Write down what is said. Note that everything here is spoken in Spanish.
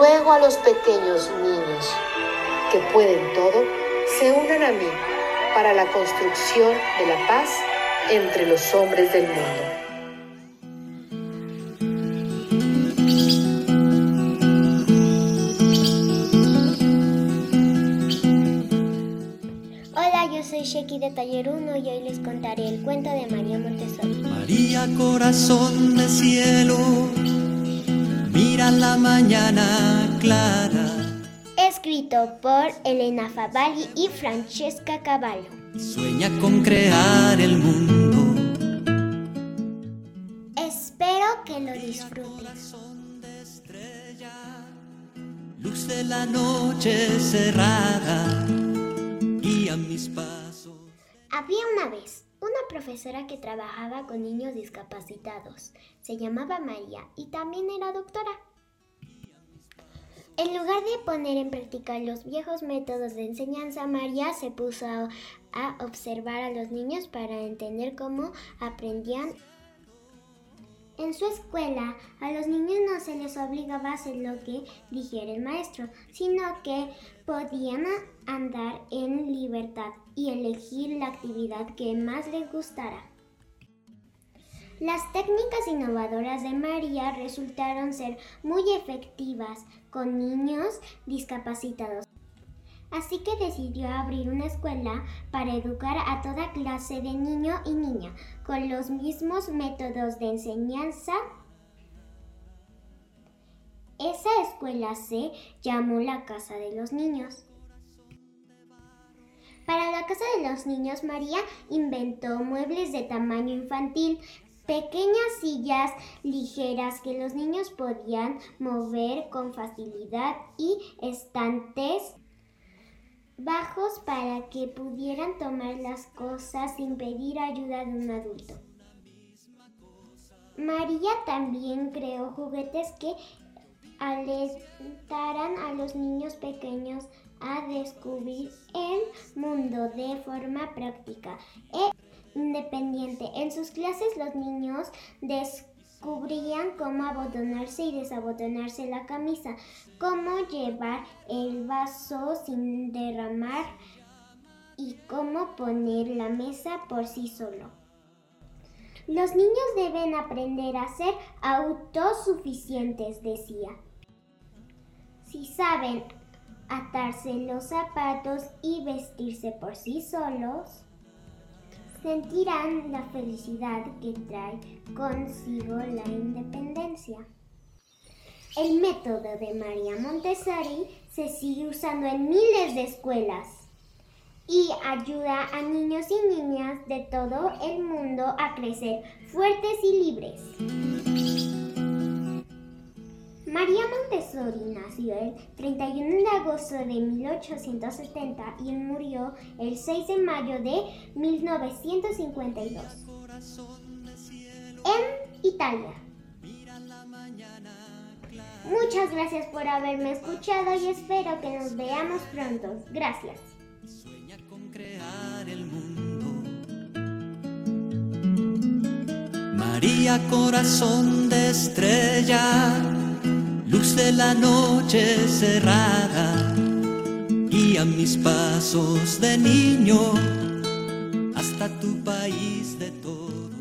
ruego a los pequeños niños que pueden todo, se unan a mí para la construcción de la paz entre los hombres del mundo. Hola, yo soy Sheki de Taller 1 y hoy les contaré el cuento de María Montessori. María, corazón de cielo, la mañana clara. Escrito por Elena Favalli y Francesca Cavallo. Sueña con crear el mundo. Espero que lo estrella, luz de la noche cerrada, guía mis pasos. Había una vez una profesora que trabajaba con niños discapacitados. Se llamaba María y también era doctora. En lugar de poner en práctica los viejos métodos de enseñanza, María se puso a, observar a los niños para entender cómo aprendían. En su escuela, a los niños no se les obligaba a hacer lo que dijera el maestro, sino que podían andar en libertad y elegir la actividad que más les gustara. Las técnicas innovadoras de María resultaron ser muy efectivas con niños discapacitados. Así que decidió abrir una escuela para educar a toda clase de niño y niña con los mismos métodos de enseñanza. Esa escuela se llamó la Casa de los Niños. Para la Casa de los Niños, María inventó muebles de tamaño infantil, pequeñas sillas ligeras que los niños podían mover con facilidad y estantes bajos para que pudieran tomar las cosas sin pedir ayuda de un adulto. María también creó juguetes que alentaran a los niños pequeños a descubrir el mundo de forma práctica independiente. En sus clases los niños descubrían cómo abotonarse y desabotonarse la camisa, cómo llevar el vaso sin derramar y cómo poner la mesa por sí solo. Los niños deben aprender a ser autosuficientes, decía. Si saben atarse los zapatos y vestirse por sí solos, sentirán la felicidad que trae consigo la independencia. El método de María Montessori se sigue usando en miles de escuelas y ayuda a niños y niñas de todo el mundo a crecer fuertes y libres. María Montessori nació el 31 de agosto de 1870 y murió el 6 de mayo de 1952 en Italia. Muchas gracias por haberme escuchado y espero que nos veamos pronto. Gracias. María, corazón de estrella, luz de la noche cerrada, guía mis pasos de niño hasta tu país de todo.